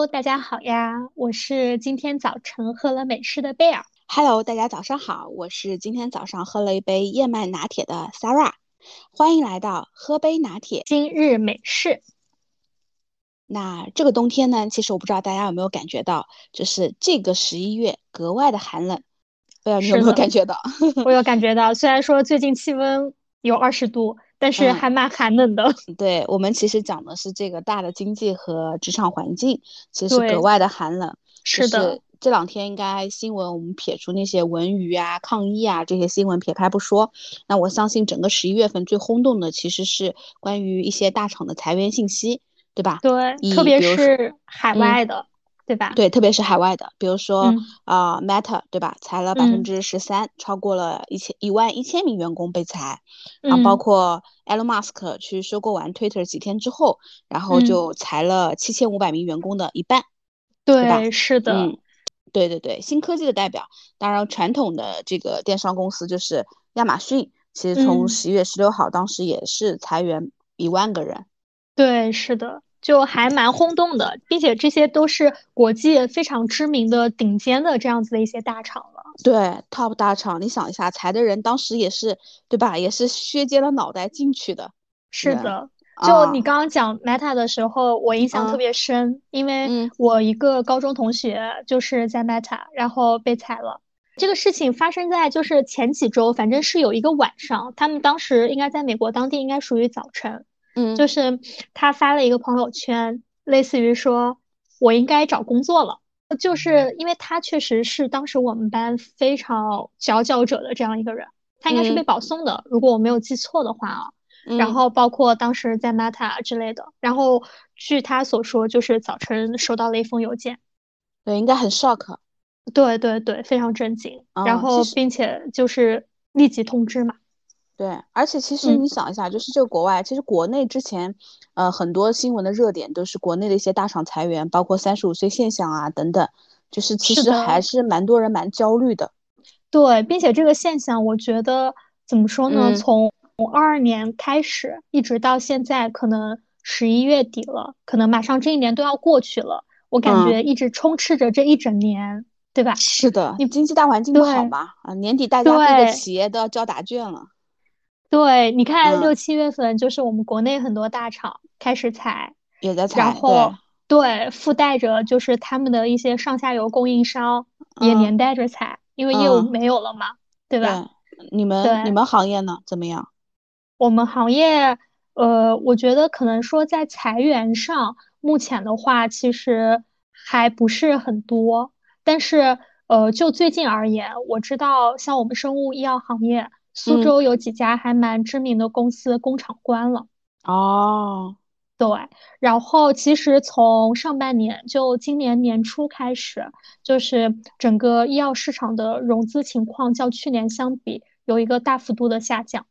Hello，大家好呀，我是今天早晨喝了美式的贝尔。Hello，大家早上好，我是今天早上喝了一杯燕麦拿铁的 Sarah。欢迎来到喝杯拿铁今日美式。那这个冬天呢，其实我不知道大家有没有感觉到，就是这个十一月格外的寒冷。不知道你有没有感觉到？我有感觉到，虽然说最近气温有二十度。但是还蛮寒冷的。对我们其实讲的是这个大的经济和职场环境，其实格外的寒冷。是的，这两天应该新闻我们撇除那些文娱啊、抗议啊这些新闻撇开不说，那我相信整个十一月份最轰动的其实是关于一些大厂的裁员信息，对吧？对，特别是海外的。对吧？对，特别是海外的，比如说啊，Meta，对吧？裁了百分之十三，超过了一千一万一千名员工被裁。啊，包括 Elon Musk 去收购完 Twitter 几天之后，然后就裁了七千五百名员工的一半，对吧？是的。嗯，对对对，新科技的代表，当然传统的这个电商公司就是亚马逊，其实从十一月十六号当时也是裁员一万个人。对，是的。就还蛮轰动的，并且这些都是国际非常知名的顶尖的这样子的一些大厂了。对，top 大厂，你想一下，裁的人当时也是对吧？也是削尖了脑袋进去的。是的，就你刚刚讲 Meta 的时候，我印象特别深，因为我一个高中同学就是在 Meta，然后被裁了。这个事情发生在就是前几周，反正是有一个晚上，他们当时应该在美国当地应该属于早晨。嗯，就是他发了一个朋友圈，类似于说“我应该找工作了”，就是因为他确实是当时我们班非常佼佼者的这样一个人，他应该是被保送的，如果我没有记错的话啊。然后包括当时在 Meta 之类的，然后据他所说，就是早晨收到了一封邮件，对，应该很 shock，对对对，非常震惊，然后并且就是立即通知嘛。对，而且其实你想一下，就是这个国外，其实国内之前，呃，很多新闻的热点都是国内的一些大厂裁员，包括三十五岁现象啊等等，就是其实还是蛮多人蛮焦虑的。对，并且这个现象，我觉得怎么说呢？从二二年开始，一直到现在，可能十一月底了，可能马上这一年都要过去了，我感觉一直充斥着这一整年，对吧？是的，你经济大环境不好嘛？啊，年底大家各个企业都要交答卷了。对，你看六七月份，就是我们国内很多大厂开始裁，也在裁，然后对，附带着就是他们的一些上下游供应商也连带着裁，因为业务没有了嘛，对吧？你们你们行业呢？怎么样？我们行业，呃，我觉得可能说在裁员上，目前的话其实还不是很多，但是呃，就最近而言，我知道像我们生物医药行业。苏州有几家还蛮知名的公司工厂关了哦，对，然后其实从上半年就今年年初开始，就是整个医药市场的融资情况较去年相比有一个大幅度的下降。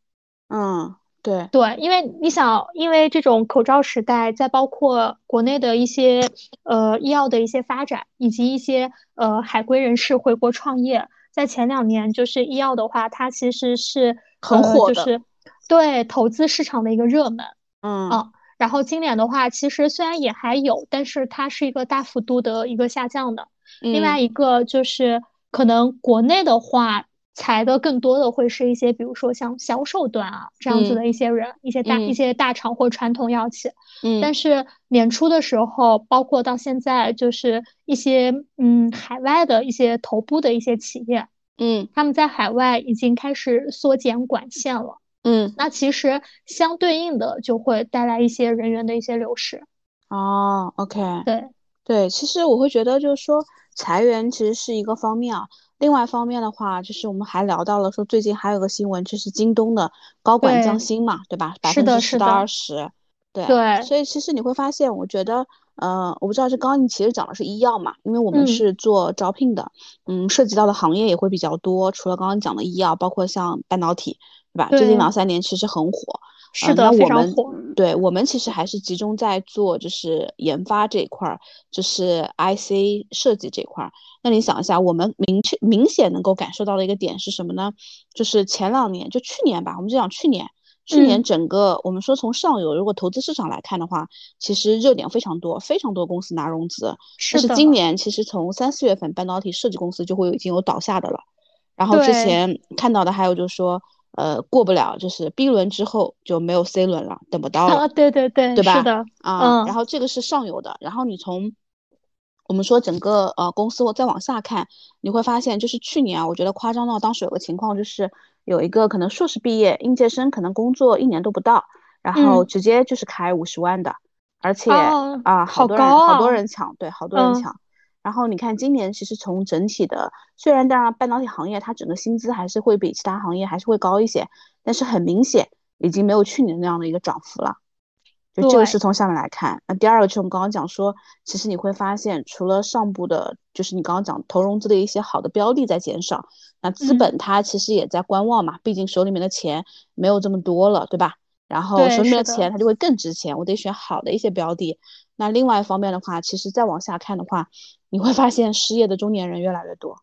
嗯，对对，因为你想，因为这种口罩时代，再包括国内的一些呃医药的一些发展，以及一些呃海归人士回国创业。在前两年，就是医药的话，它其实是很火的，就是对投资市场的一个热门。嗯啊，然后今年的话，其实虽然也还有，但是它是一个大幅度的一个下降的。另外一个就是可能国内的话。裁的更多的会是一些，比如说像销售端啊这样子的一些人，一些大一些大厂或传统药企。嗯，但是年初的时候，包括到现在，就是一些嗯海外的一些头部的一些企业，嗯，他们在海外已经开始缩减管线了。嗯，那其实相对应的就会带来一些人员的一些流失。哦，OK，对对，其实我会觉得就是说裁员其实是一个方面啊。另外一方面的话，就是我们还聊到了说，最近还有个新闻，就是京东的高管降薪嘛，对吧？百分之十到二十，对。对。所以其实你会发现，我觉得，呃，我不知道是刚刚你其实讲的是医药嘛，因为我们是做招聘的，嗯，涉及到的行业也会比较多。除了刚刚讲的医药，包括像半导体，对吧？最近两三年其实很火。是的，非常火。对我们其实还是集中在做就是研发这一块儿，就是 IC 设计这块儿。那你想一下，我们明确明显能够感受到的一个点是什么呢？就是前两年，就去年吧，我们就讲去年，去年整个我们说从上游如果投资市场来看的话，其实热点非常多，非常多公司拿融资。是的。今年其实从三四月份，半导体设计公司就会已经有倒下的了。然后之前看到的还有就是说，呃，过不了，就是 B 轮之后就没有 C 轮了，等不到了。对对对，对吧？是的。啊，然后这个是上游的，然后你从我们说整个呃公司，我再往下看，你会发现就是去年啊，我觉得夸张到当时有个情况，就是有一个可能硕士毕业应届生，可能工作一年都不到，然后直接就是开五十万的，而且啊，好多人好多人抢，对，好多人抢。然后你看，今年其实从整体的，虽然当然半导体行业它整个薪资还是会比其他行业还是会高一些，但是很明显已经没有去年那样的一个涨幅了。就这个是从下面来看。那第二个就是我们刚刚讲说，其实你会发现，除了上部的，就是你刚刚讲投融资的一些好的标的在减少，那资本它其实也在观望嘛，毕竟手里面的钱没有这么多了，对吧？然后手里面的钱它就会更值钱，我得选好的一些标的。那另外一方面的话，其实再往下看的话，你会发现失业的中年人越来越多，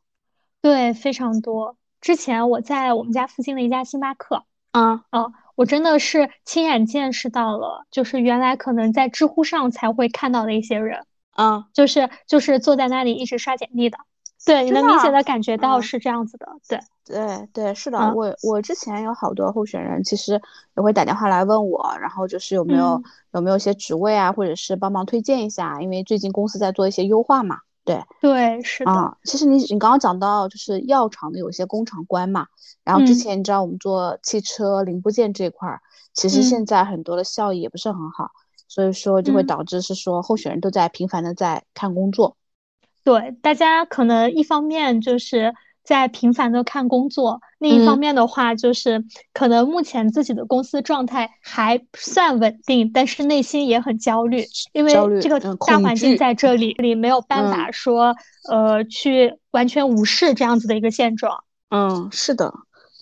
对，非常多。之前我在我们家附近的一家星巴克，啊，哦，我真的是亲眼见识到了，就是原来可能在知乎上才会看到的一些人，啊，就是就是坐在那里一直刷简历的。对，你能明显的感觉到是这样子的，对，对对，是的，我我之前有好多候选人，其实也会打电话来问我，然后就是有没有有没有一些职位啊，或者是帮忙推荐一下，因为最近公司在做一些优化嘛，对，对，是的，啊，其实你你刚刚讲到就是药厂的有些工厂关嘛，然后之前你知道我们做汽车零部件这一块儿，其实现在很多的效益也不是很好，所以说就会导致是说候选人都在频繁的在看工作。对，大家可能一方面就是在频繁的看工作，另一方面的话就是可能目前自己的公司状态还算稳定，但是内心也很焦虑，因为这个大环境在这里，你没有办法说呃去完全无视这样子的一个现状。嗯，是的，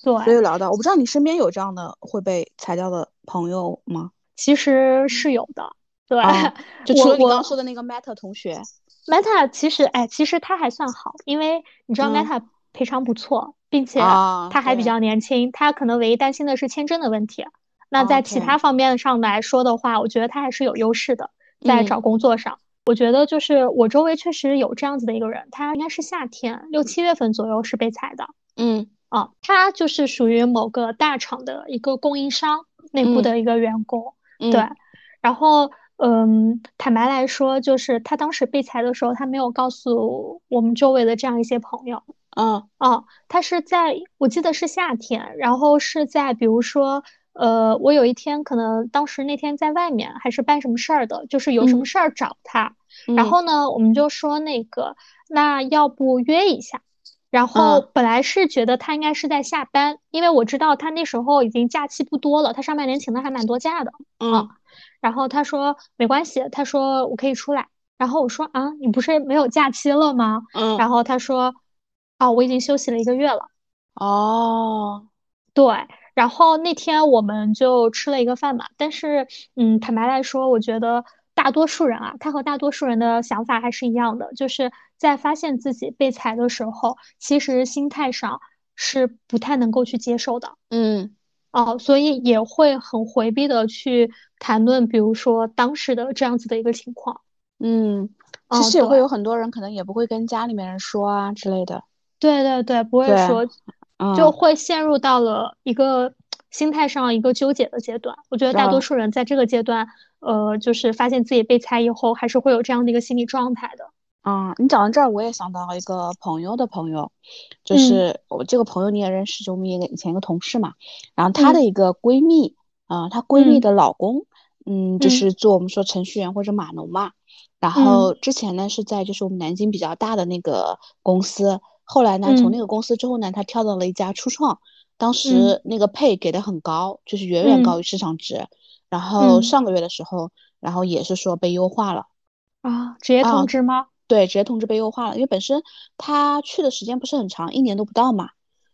对，所以聊到，我不知道你身边有这样的会被裁掉的朋友吗？其实是有的，对，就除了你刚说的那个 Meta 同学。Meta 其实，哎，其实他还算好，因为你知道 Meta 赔偿不错，并且他还比较年轻，他可能唯一担心的是签证的问题。那在其他方面上来说的话，我觉得他还是有优势的，在找工作上。我觉得就是我周围确实有这样子的一个人，他应该是夏天六七月份左右是被裁的。嗯，啊，他就是属于某个大厂的一个供应商内部的一个员工，对，然后。嗯，坦白来说，就是他当时被裁的时候，他没有告诉我们周围的这样一些朋友。嗯，哦，他是在我记得是夏天，然后是在比如说，呃，我有一天可能当时那天在外面还是办什么事儿的，就是有什么事儿找他，然后呢，我们就说那个，那要不约一下？然后本来是觉得他应该是在下班，因为我知道他那时候已经假期不多了，他上半年请的还蛮多假的。嗯。然后他说没关系，他说我可以出来。然后我说啊，你不是没有假期了吗？嗯。然后他说，啊，我已经休息了一个月了。哦，对。然后那天我们就吃了一个饭嘛。但是，嗯，坦白来说，我觉得大多数人啊，他和大多数人的想法还是一样的，就是在发现自己被裁的时候，其实心态上是不太能够去接受的。嗯。哦，所以也会很回避的去谈论，比如说当时的这样子的一个情况。嗯，其实也会有很多人可能也不会跟家里面人说啊之类的。对对对，不会说，就会陷入到了一个心态上一个纠结的阶段。我觉得大多数人在这个阶段，呃，就是发现自己被裁以后，还是会有这样的一个心理状态的。啊，你讲到这儿，我也想到一个朋友的朋友，就是我这个朋友你也认识，就我们一个以前一个同事嘛。然后她的一个闺蜜，啊，她闺蜜的老公，嗯，就是做我们说程序员或者码农嘛。然后之前呢是在就是我们南京比较大的那个公司，后来呢从那个公司之后呢，他跳到了一家初创，当时那个配给的很高，就是远远高于市场值。然后上个月的时候，然后也是说被优化了。啊，直接通知吗？对，直接通知被优化了，因为本身他去的时间不是很长，一年都不到嘛。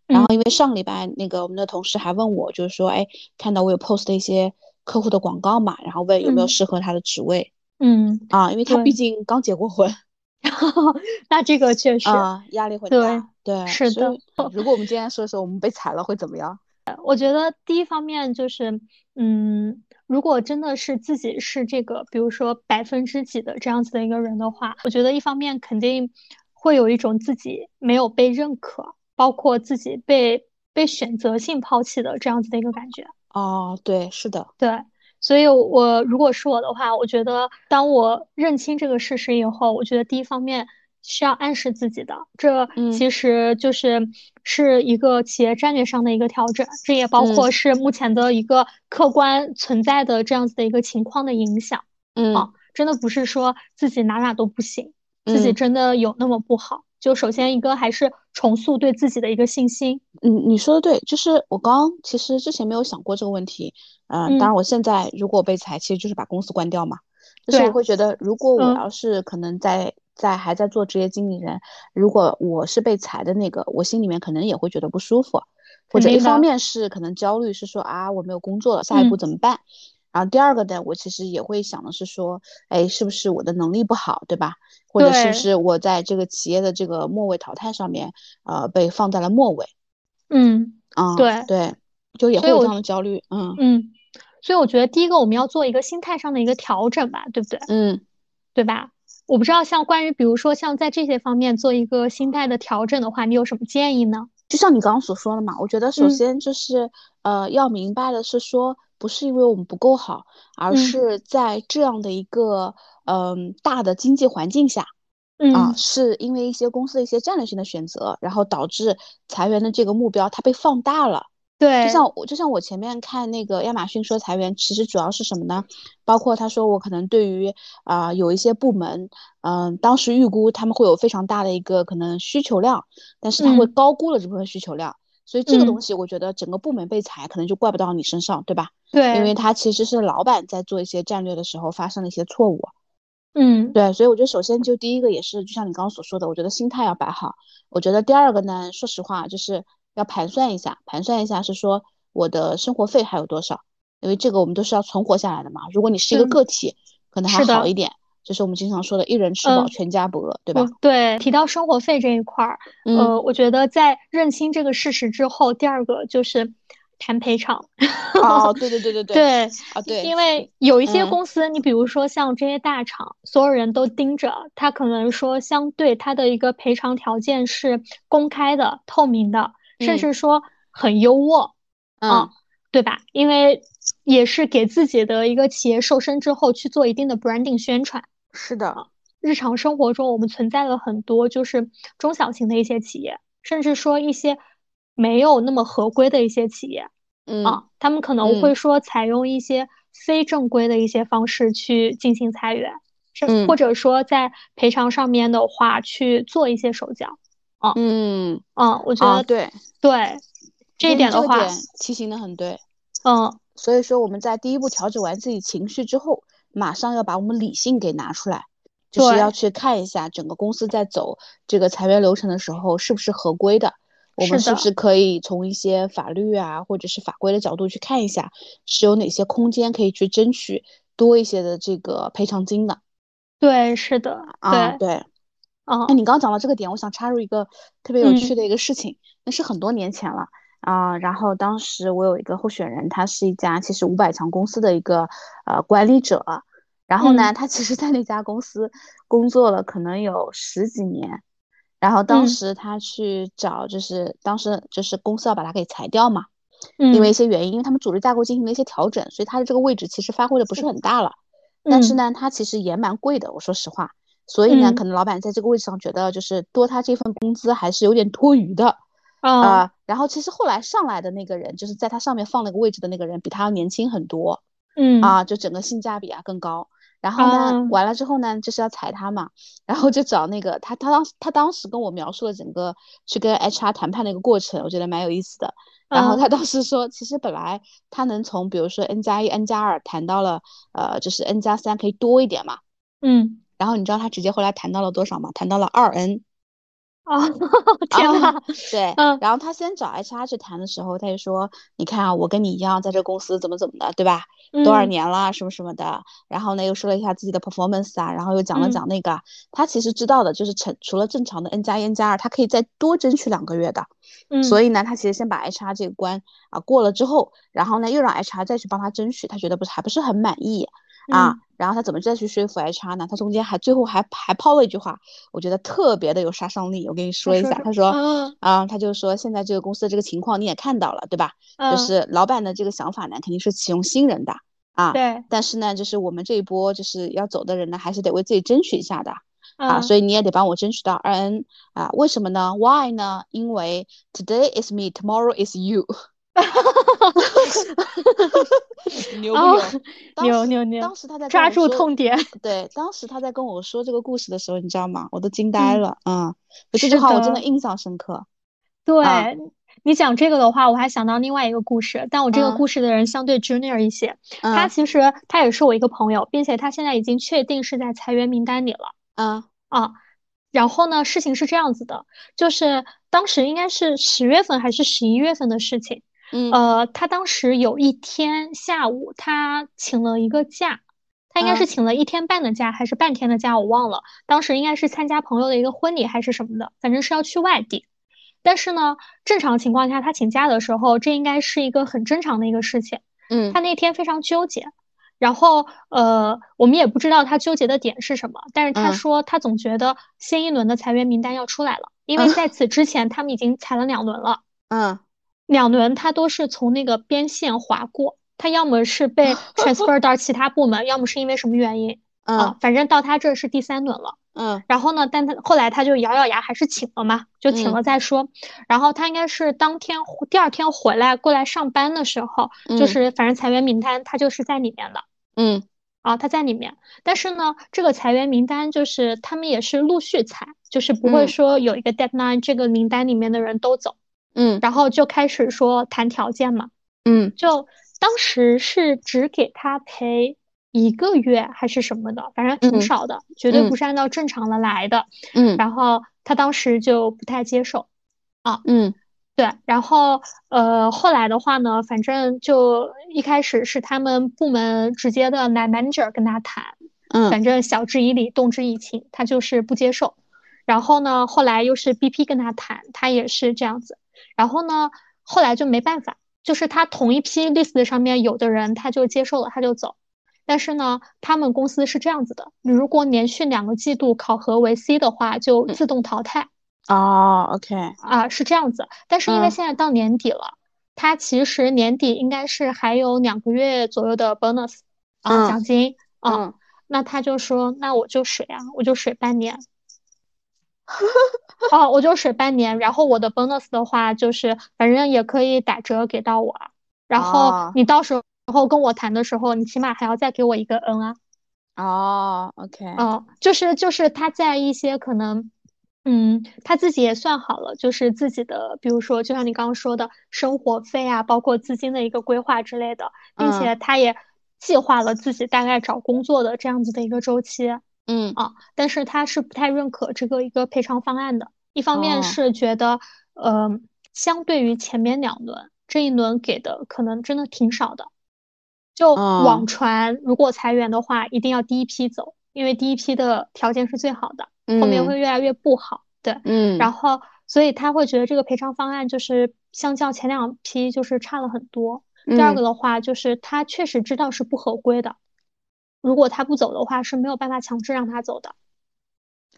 然后因为上礼拜那个我们的同事还问我，就是说，哎，看到我有 post 一些客户的广告嘛，然后问有没有适合他的职位。嗯啊，因为他毕竟刚结过婚，那这个确实啊压力会大。对，是的。如果我们今天说说我们被裁了会怎么样？我觉得第一方面就是，嗯，如果真的是自己是这个，比如说百分之几的这样子的一个人的话，我觉得一方面肯定会有一种自己没有被认可，包括自己被被选择性抛弃的这样子的一个感觉。哦，对，是的，对，所以我如果是我的话，我觉得当我认清这个事实以后，我觉得第一方面。需要暗示自己的，这其实就是是一个企业战略上的一个调整，这也包括是目前的一个客观存在的这样子的一个情况的影响。嗯，啊，真的不是说自己哪哪都不行，自己真的有那么不好。就首先一个还是重塑对自己的一个信心。嗯，你说的对，就是我刚其实之前没有想过这个问题。嗯，当然我现在如果被裁，其实就是把公司关掉嘛。就是我会觉得，如果我要是可能在。在还在做职业经理人，如果我是被裁的那个，我心里面可能也会觉得不舒服，或者一方面是可能焦虑，是说啊我没有工作了，下一步怎么办？然后第二个呢，我其实也会想的是说，哎，是不是我的能力不好，对吧？或者是不是我在这个企业的这个末位淘汰上面，呃，被放在了末尾？嗯，啊，对对，就也会有这样的焦虑，嗯嗯，所以我觉得第一个我们要做一个心态上的一个调整吧，对不对？嗯，对吧？我不知道，像关于比如说像在这些方面做一个心态的调整的话，你有什么建议呢？就像你刚刚所说的嘛，我觉得首先就是呃要明白的是说，不是因为我们不够好，而是在这样的一个嗯大的经济环境下，啊，是因为一些公司的一些战略性的选择，然后导致裁员的这个目标它被放大了。对，就像我就像我前面看那个亚马逊说裁员，其实主要是什么呢？包括他说我可能对于啊有一些部门，嗯，当时预估他们会有非常大的一个可能需求量，但是他会高估了这部分需求量，所以这个东西我觉得整个部门被裁可能就怪不到你身上，对吧？对，因为他其实是老板在做一些战略的时候发生了一些错误。嗯，对，所以我觉得首先就第一个也是就像你刚刚所说的，我觉得心态要摆好。我觉得第二个呢，说实话就是。要盘算一下，盘算一下是说我的生活费还有多少，因为这个我们都是要存活下来的嘛。如果你是一个个体，可能还好一点，就是我们经常说的“一人吃饱全家不饿”，对吧？对，提到生活费这一块儿，呃，我觉得在认清这个事实之后，第二个就是谈赔偿。哦，对对对对对。对啊，对，因为有一些公司，你比如说像这些大厂，所有人都盯着，他可能说相对他的一个赔偿条件是公开的、透明的。甚至说很优渥，嗯，对吧？因为也是给自己的一个企业瘦身之后去做一定的 branding 宣传。是的，日常生活中我们存在了很多就是中小型的一些企业，甚至说一些没有那么合规的一些企业，嗯。啊，他们可能会说采用一些非正规的一些方式去进行裁员，嗯，或者说在赔偿上面的话去做一些手脚。啊嗯。嗯，我觉得对对，这一点的话，提醒的很对。嗯，所以说我们在第一步调整完自己情绪之后，马上要把我们理性给拿出来，就是要去看一下整个公司在走这个裁员流程的时候是不是合规的，我们是不是可以从一些法律啊或者是法规的角度去看一下，是有哪些空间可以去争取多一些的这个赔偿金的。对，是的，啊，对。哦，那你刚刚讲到这个点，我想插入一个特别有趣的一个事情，那是很多年前了啊。然后当时我有一个候选人，他是一家其实五百强公司的一个呃管理者，然后呢，他其实在那家公司工作了可能有十几年，然后当时他去找，就是当时就是公司要把他给裁掉嘛，因为一些原因，因为他们组织架构进行了一些调整，所以他的这个位置其实发挥的不是很大了。但是呢，他其实也蛮贵的，我说实话。所以呢，可能老板在这个位置上觉得，就是多他这份工资还是有点多余的啊。然后其实后来上来的那个人，就是在他上面放了个位置的那个人，比他要年轻很多，嗯啊，就整个性价比啊更高。然后呢，完了之后呢，就是要裁他嘛，然后就找那个他，他当他当时跟我描述了整个去跟 HR 谈判的一个过程，我觉得蛮有意思的。然后他当时说，其实本来他能从比如说 N 加一、N 加二谈到了呃，就是 N 加三可以多一点嘛，嗯。然后你知道他直接后来谈到了多少吗？谈到了二 n，哦，天呐，对，然后他先找 HR 去谈的时候，他就说：“你看啊，我跟你一样，在这公司怎么怎么的，对吧？多少年了，什么什么的。”然后呢，又说了一下自己的 performance 啊，然后又讲了讲那个，他其实知道的就是成除了正常的 N 加 N 加二，他可以再多争取两个月的。嗯，所以呢，他其实先把 HR 这个关啊过了之后，然后呢，又让 HR 再去帮他争取，他觉得不是还不是很满意。啊，然后他怎么再去说服 HR 呢？他中间还最后还还抛了一句话，我觉得特别的有杀伤力。我跟你说一下，他说，啊，他就说现在这个公司的这个情况你也看到了，对吧？就是老板的这个想法呢，肯定是启用新人的啊。对。但是呢，就是我们这一波就是要走的人呢，还是得为自己争取一下的啊。所以你也得帮我争取到二 N 啊？为什么呢？Why 呢？因为 Today is me, tomorrow is you。哈哈哈哈哈！牛不牛？牛牛牛！当时他在抓住痛点。对，当时他在跟我说这个故事的时候，你知道吗？我都惊呆了。嗯，这句话我真的印象深刻。对你讲这个的话，我还想到另外一个故事，但我这个故事的人相对 junior 一些。他其实他也是我一个朋友，并且他现在已经确定是在裁员名单里了。啊啊，然后呢，事情是这样子的，就是当时应该是十月份还是十一月份的事情。嗯，呃，他当时有一天下午，他请了一个假，他应该是请了一天半的假，还是半天的假，我忘了。当时应该是参加朋友的一个婚礼还是什么的，反正是要去外地。但是呢，正常情况下他请假的时候，这应该是一个很正常的一个事情。嗯，他那天非常纠结，然后呃，我们也不知道他纠结的点是什么，但是他说他总觉得新一轮的裁员名单要出来了，因为在此之前他们已经裁了两轮了。嗯。两轮他都是从那个边线划过，他要么是被 transfer 到其他部门，要么是因为什么原因啊？反正到他这是第三轮了。嗯，然后呢，但他后来他就咬咬牙还是请了嘛，就请了再说。然后他应该是当天第二天回来过来上班的时候，就是反正裁员名单他就是在里面的。嗯，啊，他在里面，但是呢，这个裁员名单就是他们也是陆续裁，就是不会说有一个 deadline，这个名单里面的人都走。嗯，然后就开始说谈条件嘛，嗯，就当时是只给他赔一个月还是什么的，反正挺少的，绝对不是按照正常的来的，嗯，然后他当时就不太接受，啊，嗯，对，然后呃后来的话呢，反正就一开始是他们部门直接的男 manager 跟他谈，嗯，反正晓之以理，动之以情，他就是不接受，然后呢，后来又是 BP 跟他谈，他也是这样子。然后呢，后来就没办法，就是他同一批 list 上面有的人他就接受了，他就走。但是呢，他们公司是这样子的，如果连续两个季度考核为 C 的话，就自动淘汰。哦，OK，啊，是这样子。但是因为现在到年底了，他其实年底应该是还有两个月左右的 bonus 啊奖金啊，那他就说，那我就水啊，我就水半年。哦，我就水半年，然后我的 bonus 的话就是，反正也可以打折给到我，然后你到时候跟我谈的时候，你起码还要再给我一个 N 啊。哦，OK。哦，就是就是他在一些可能，嗯，他自己也算好了，就是自己的，比如说就像你刚刚说的生活费啊，包括资金的一个规划之类的，并且他也计划了自己大概找工作的这样子的一个周期。嗯啊，但是他是不太认可这个一个赔偿方案的。一方面是觉得，呃，相对于前面两轮，这一轮给的可能真的挺少的。就网传，如果裁员的话，一定要第一批走，因为第一批的条件是最好的，后面会越来越不好。对，嗯。然后，所以他会觉得这个赔偿方案就是相较前两批就是差了很多。第二个的话，就是他确实知道是不合规的。如果他不走的话，是没有办法强制让他走的。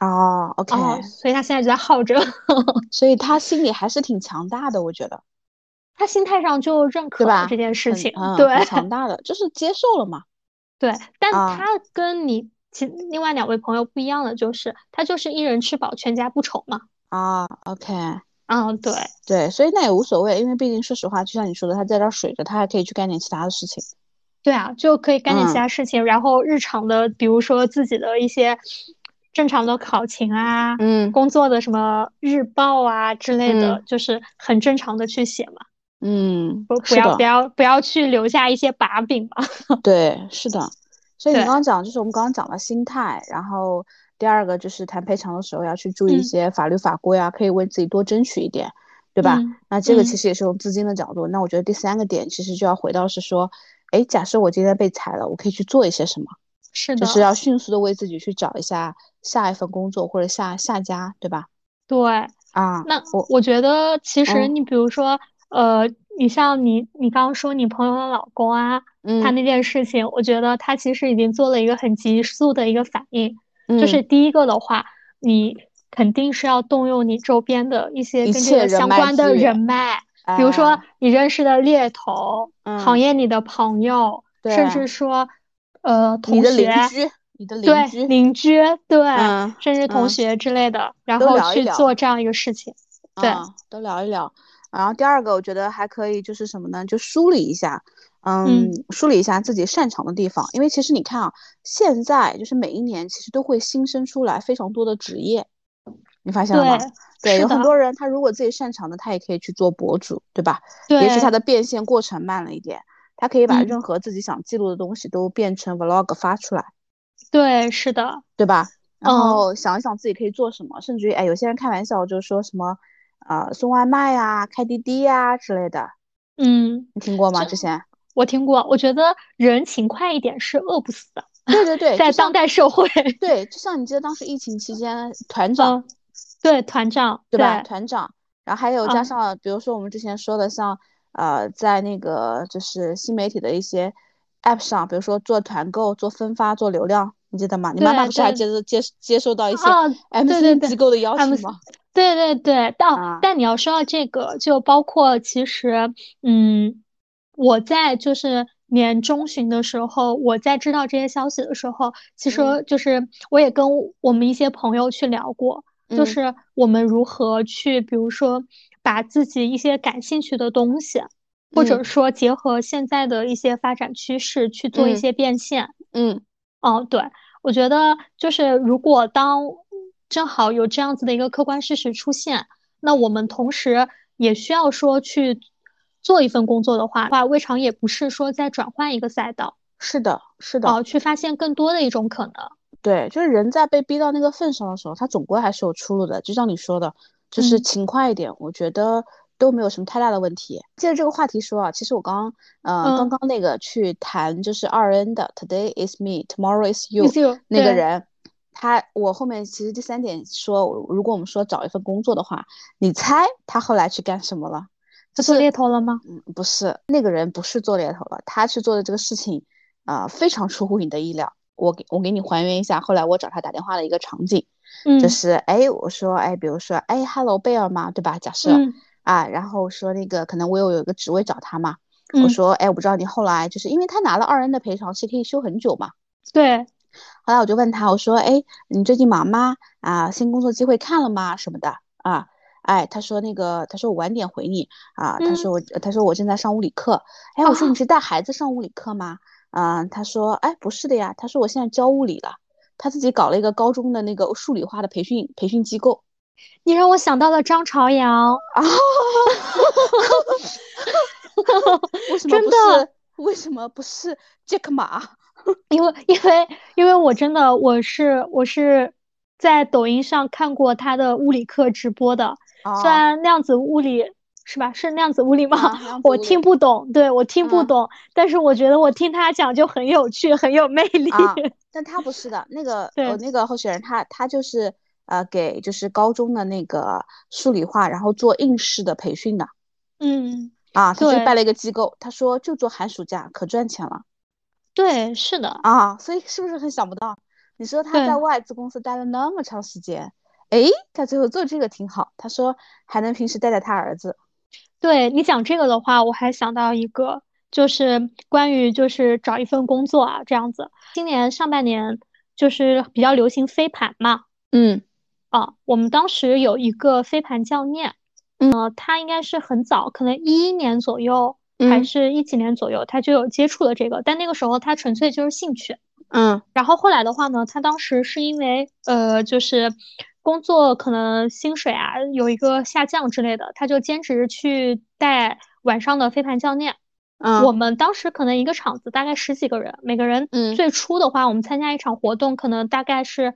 哦，OK，所以他现在就在耗着，所以他心里还是挺强大的，我觉得。他心态上就认可了这件事情，对，强大的就是接受了嘛。对，但他跟你其另外两位朋友不一样的就是，他就是一人吃饱全家不愁嘛。啊，OK，嗯，对对，所以那也无所谓，因为毕竟说实话，就像你说的，他在这水着，他还可以去干点其他的事情。对啊，就可以干点其他事情，然后日常的，比如说自己的一些正常的考勤啊，嗯，工作的什么日报啊之类的，就是很正常的去写嘛。嗯，不不要不要不要去留下一些把柄嘛。对，是的。所以你刚刚讲，就是我们刚刚讲了心态，然后第二个就是谈赔偿的时候要去注意一些法律法规啊，可以为自己多争取一点，对吧？那这个其实也是从资金的角度。那我觉得第三个点其实就要回到是说，哎，假设我今天被裁了，我可以去做一些什么？是的，就是要迅速的为自己去找一下下一份工作或者下下家，对吧？对啊，那我我觉得其实你比如说，呃，你像你你刚刚说你朋友的老公啊，他那件事情，我觉得他其实已经做了一个很急速的一个反应，就是第一个的话，你肯定是要动用你周边的一些跟这个相关的人脉，比如说你认识的猎头，行业里的朋友，甚至说。呃，同学，你的邻居，邻居，对，甚至同学之类的，然后去做这样一个事情，对，都聊一聊。然后第二个，我觉得还可以，就是什么呢？就梳理一下，嗯，梳理一下自己擅长的地方。因为其实你看啊，现在就是每一年其实都会新生出来非常多的职业，你发现了吗？对，有很多人他如果自己擅长的，他也可以去做博主，对吧？对，也许他的变现过程慢了一点。他可以把任何自己想记录的东西都变成 vlog 发出来，对，是的，对吧？然后想一想自己可以做什么，甚至于，哎，有些人开玩笑就是说什么，呃，送外卖呀、开滴滴呀之类的。嗯，你听过吗？之前我听过，我觉得人勤快一点是饿不死的。对对对，在当代社会，对，就像你记得当时疫情期间，团长，对，团长，对吧？团长，然后还有加上，比如说我们之前说的像。呃，在那个就是新媒体的一些 app 上，比如说做团购、做分发、做流量，你记得吗？你妈妈不是还接着接接受到一些 MCN 机构的邀请吗？对对对，但但你要说到这个，就包括其实，嗯，我在就是年中旬的时候，我在知道这些消息的时候，其实就是我也跟我们一些朋友去聊过，就是我们如何去，比如说。把自己一些感兴趣的东西，或者说结合现在的一些发展趋势去做一些变现。嗯，哦，对，我觉得就是如果当正好有这样子的一个客观事实出现，那我们同时也需要说去做一份工作的话，话未尝也不是说在转换一个赛道。是的，是的。哦，去发现更多的一种可能。对，就是人在被逼到那个份上的时候，他总归还是有出路的。就像你说的。就是勤快一点，我觉得都没有什么太大的问题。接着这个话题说啊，其实我刚刚，呃，刚刚那个去谈就是二 N 的 Today is me, tomorrow is you 那个人，他我后面其实第三点说，如果我们说找一份工作的话，你猜他后来去干什么了？他做猎头了吗？嗯，不是，那个人不是做猎头了，他去做的这个事情，啊，非常出乎你的意料。我给我给你还原一下，后来我找他打电话的一个场景。就是哎，我说哎，比如说哎，Hello 贝尔嘛，对吧？假设啊，然后说那个可能我有有一个职位找他嘛，我说哎，我不知道你后来就是因为他拿了二 N 的赔偿是可以休很久嘛，对。后来我就问他，我说哎，你最近忙吗？啊，新工作机会看了吗？什么的啊？哎，他说那个，他说我晚点回你啊，他说我他说我正在上物理课，哎，我说你是带孩子上物理课吗？啊，他说哎，不是的呀，他说我现在教物理了。他自己搞了一个高中的那个数理化的培训培训机构，你让我想到了张朝阳啊！为什么不是？为什么不是杰克马？因为因为因为我真的我是我是在抖音上看过他的物理课直播的，虽然量子物理。是吧？是那样子物理吗？我听不懂，对我听不懂，但是我觉得我听他讲就很有趣，很有魅力。但他不是的，那个我，那个候选人，他他就是呃，给就是高中的那个数理化，然后做应试的培训的。嗯，啊，他就办了一个机构，他说就做寒暑假，可赚钱了。对，是的啊，所以是不是很想不到？你说他在外资公司待了那么长时间，哎，他最后做这个挺好。他说还能平时带带他儿子。对你讲这个的话，我还想到一个，就是关于就是找一份工作啊这样子。今年上半年就是比较流行飞盘嘛，嗯，啊，我们当时有一个飞盘教练，嗯，他应该是很早，可能一一年左右，还是一几年左右，他就有接触了这个，但那个时候他纯粹就是兴趣，嗯，然后后来的话呢，他当时是因为呃，就是。工作可能薪水啊有一个下降之类的，他就兼职去带晚上的飞盘教练。嗯，我们当时可能一个场子大概十几个人，每个人最初的话，我们参加一场活动可能大概是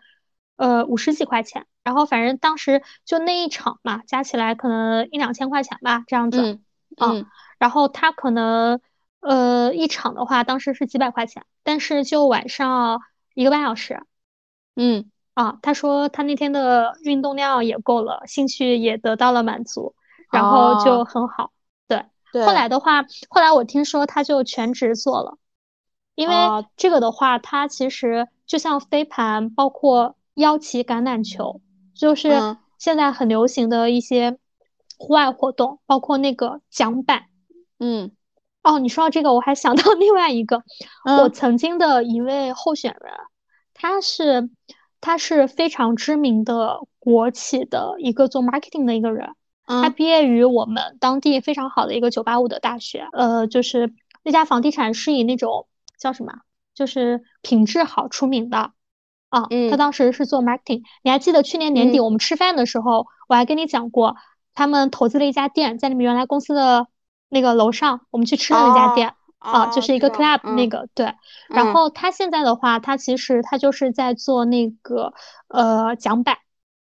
呃五十几块钱，然后反正当时就那一场嘛，加起来可能一两千块钱吧，这样子。嗯。然后他可能呃一场的话，当时是几百块钱，但是就晚上一个半小时。嗯。啊，他说他那天的运动量也够了，兴趣也得到了满足，然后就很好。对。对。后来的话，后来我听说他就全职做了。因为这个的话，它其实就像飞盘，包括腰旗橄榄球，就是现在很流行的一些户外活动，包括那个桨板。嗯，哦，你说到这个，我还想到 另外一个，我曾经的一位候选人，他是他是非常知名的国企的一个做 marketing 的一个人，他毕业于我们当地非常好的一个九八五的大学，呃，就是那家房地产是以那种。叫什么？就是品质好出名的啊。他当时是做 marketing。你还记得去年年底我们吃饭的时候，我还跟你讲过，他们投资了一家店，在你们原来公司的那个楼上，我们去吃的那家店啊，就是一个 club 那个对。然后他现在的话，他其实他就是在做那个呃桨板，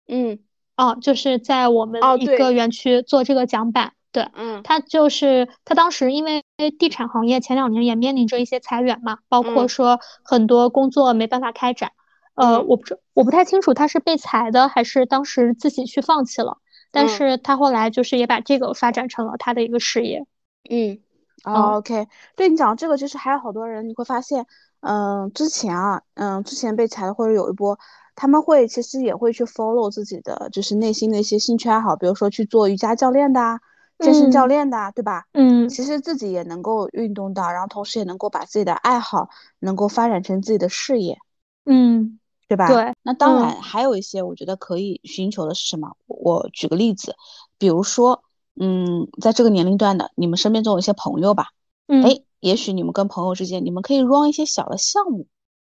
嗯，哦，就是在我们一个园区做这个桨板。对，嗯，他就是他当时因为地产行业前两年也面临着一些裁员嘛，包括说很多工作没办法开展，呃，我不我不太清楚他是被裁的还是当时自己去放弃了，但是他后来就是也把这个发展成了他的一个事业。嗯，OK，对你讲这个，就是还有好多人你会发现，嗯，之前啊，嗯，之前被裁的或者有一波，他们会其实也会去 follow 自己的就是内心的一些兴趣爱好，比如说去做瑜伽教练的啊。健身教练的啊，对吧？嗯，其实自己也能够运动到，然后同时也能够把自己的爱好能够发展成自己的事业，嗯，对吧？对。那当然还有一些，我觉得可以寻求的是什么？我举个例子，比如说，嗯，在这个年龄段的你们身边总有一些朋友吧，嗯哎，也许你们跟朋友之间，你们可以 run 一些小的项目，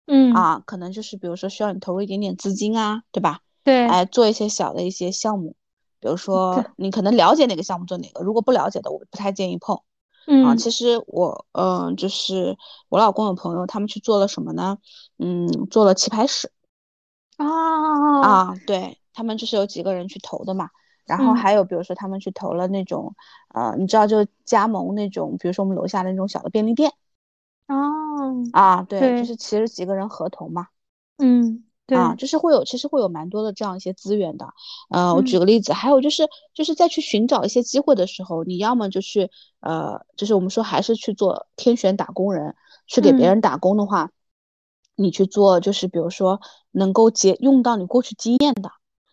嗯啊，可能就是比如说需要你投入一点点资金啊，对吧？对，哎，做一些小的一些项目。比如说，你可能了解哪个项目做哪个，如果不了解的，我不太建议碰。嗯，其实我，嗯，就是我老公有朋友，他们去做了什么呢？嗯，做了棋牌室。啊啊，对他们就是有几个人去投的嘛。然后还有比如说他们去投了那种，呃，你知道就加盟那种，比如说我们楼下的那种小的便利店。哦。啊，对，就是其实几个人合同嘛。嗯。对啊，就是会有，其实会有蛮多的这样一些资源的。呃，我举个例子，还有就是，就是在去寻找一些机会的时候，你要么就去，呃，就是我们说还是去做天选打工人，去给别人打工的话，你去做，就是比如说能够接用到你过去经验的。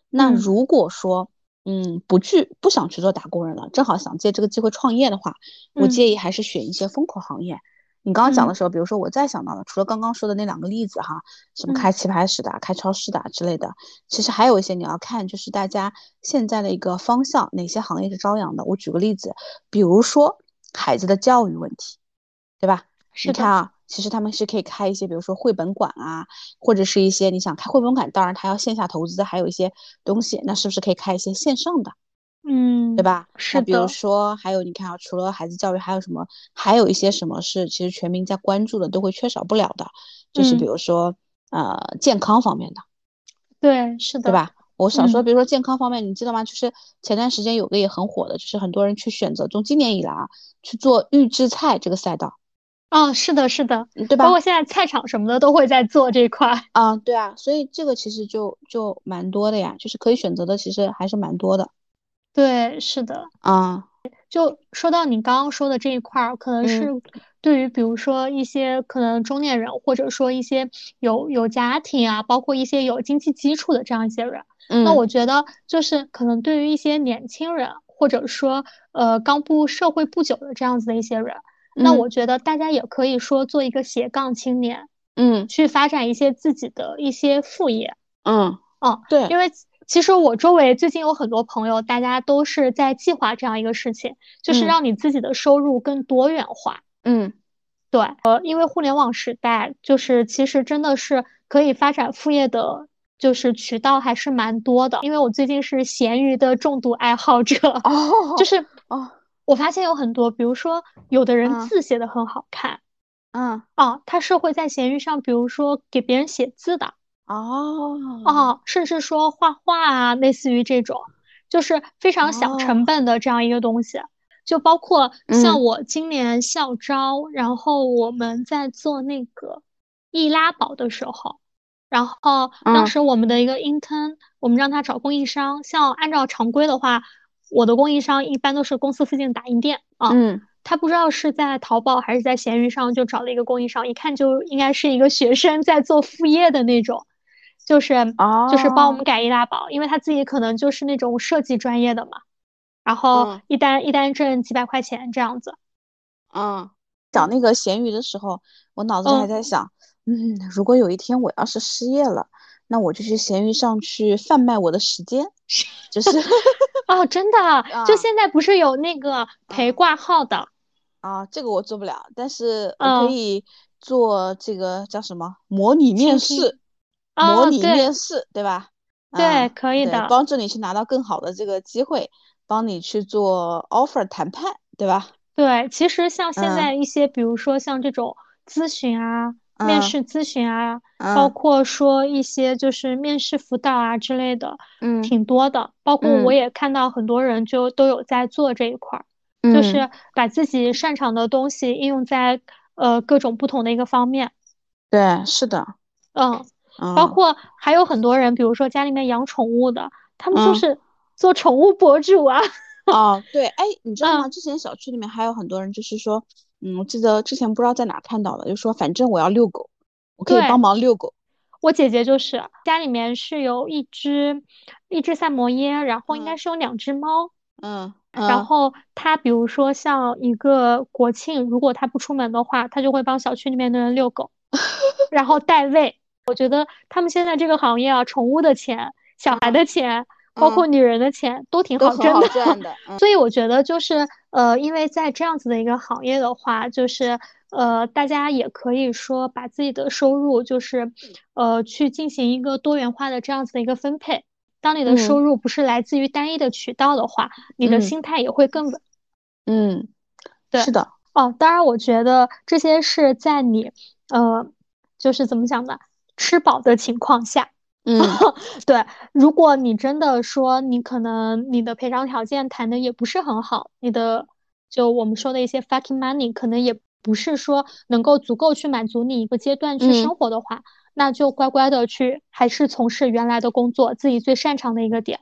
那如果说，嗯，不去不想去做打工人了，正好想借这个机会创业的话，我建议还是选一些风口行业。你刚刚讲的时候，比如说我再想到了，除了刚刚说的那两个例子哈，什么开棋牌室的、开超市的之类的，其实还有一些你要看，就是大家现在的一个方向，哪些行业是朝阳的。我举个例子，比如说孩子的教育问题，对吧？你看啊，其实他们是可以开一些，比如说绘本馆啊，或者是一些你想开绘本馆，当然他要线下投资，还有一些东西，那是不是可以开一些线上的？嗯，对吧？是的。比如说，还有你看啊，除了孩子教育，还有什么？还有一些什么是其实全民在关注的，都会缺少不了的，就是比如说呃健康方面的。对，是的，对吧？我想说，比如说健康方面，你知道吗？就是前段时间有个也很火的，就是很多人去选择，从今年以来啊，去做预制菜这个赛道。哦，是的，是的，对吧？包括现在菜场什么的都会在做这块。啊，对啊，所以这个其实就就蛮多的呀，就是可以选择的，其实还是蛮多的。对，是的，啊，就说到你刚刚说的这一块儿，可能是对于比如说一些可能中年人，或者说一些有有家庭啊，包括一些有经济基础的这样一些人，那我觉得就是可能对于一些年轻人，或者说呃刚步入社会不久的这样子的一些人，那我觉得大家也可以说做一个斜杠青年，嗯，去发展一些自己的一些副业，嗯，哦，对，因为。其实我周围最近有很多朋友，大家都是在计划这样一个事情，就是让你自己的收入更多元化。嗯，对，呃，因为互联网时代，就是其实真的是可以发展副业的，就是渠道还是蛮多的。因为我最近是闲鱼的重度爱好者，哦，就是哦，我发现有很多，比如说有的人字写的很好看，嗯，啊，他是会在闲鱼上，比如说给别人写字的。哦哦，甚至说画画啊，类似于这种，就是非常小成本的这样一个东西。就包括像我今年校招，然后我们在做那个易拉宝的时候，然后当时我们的一个 intern，我们让他找供应商。像按照常规的话，我的供应商一般都是公司附近打印店啊。嗯。他不知道是在淘宝还是在闲鱼上，就找了一个供应商，一看就应该是一个学生在做副业的那种，就是就是帮我们改易拉宝，因为他自己可能就是那种设计专业的嘛。然后一单一单挣几百块钱这样子。嗯，讲那个闲鱼的时候，我脑子里还在想，嗯，如果有一天我要是失业了，那我就去闲鱼上去贩卖我的时间，就是 哦，真的，就现在不是有那个陪挂号的。啊，这个我做不了，但是我可以做这个叫什么模拟面试，模拟面试，对吧？对，可以的，帮助你去拿到更好的这个机会，帮你去做 offer 谈判，对吧？对，其实像现在一些，比如说像这种咨询啊、面试咨询啊，包括说一些就是面试辅导啊之类的，嗯，挺多的。包括我也看到很多人就都有在做这一块儿。就是把自己擅长的东西应用在呃各种不同的一个方面。对，是的，嗯，包括还有很多人，比如说家里面养宠物的，他们就是做宠物博主啊。哦，对，哎，你知道吗？之前小区里面还有很多人，就是说，嗯，我记得之前不知道在哪看到的，就说反正我要遛狗，我可以帮忙遛狗。我姐姐就是家里面是有一只一只萨摩耶，然后应该是有两只猫。嗯。然后她比如说像一个国庆，如果她不出门的话，她就会帮小区里面的人遛狗，然后代喂。我觉得他们现在这个行业啊，宠物的钱、小孩的钱，包括女人的钱，都挺好挣的。所以我觉得就是呃，因为在这样子的一个行业的话，就是呃，大家也可以说把自己的收入就是呃去进行一个多元化的这样子的一个分配。当你的收入不是来自于单一的渠道的话，你的心态也会更稳。嗯，对，是的。哦，当然，我觉得这些是在你呃，就是怎么讲呢？吃饱的情况下。嗯，对。如果你真的说你可能你的赔偿条件谈的也不是很好，你的就我们说的一些 fucking money 可能也不是说能够足够去满足你一个阶段去生活的话。那就乖乖的去，还是从事原来的工作，自己最擅长的一个点，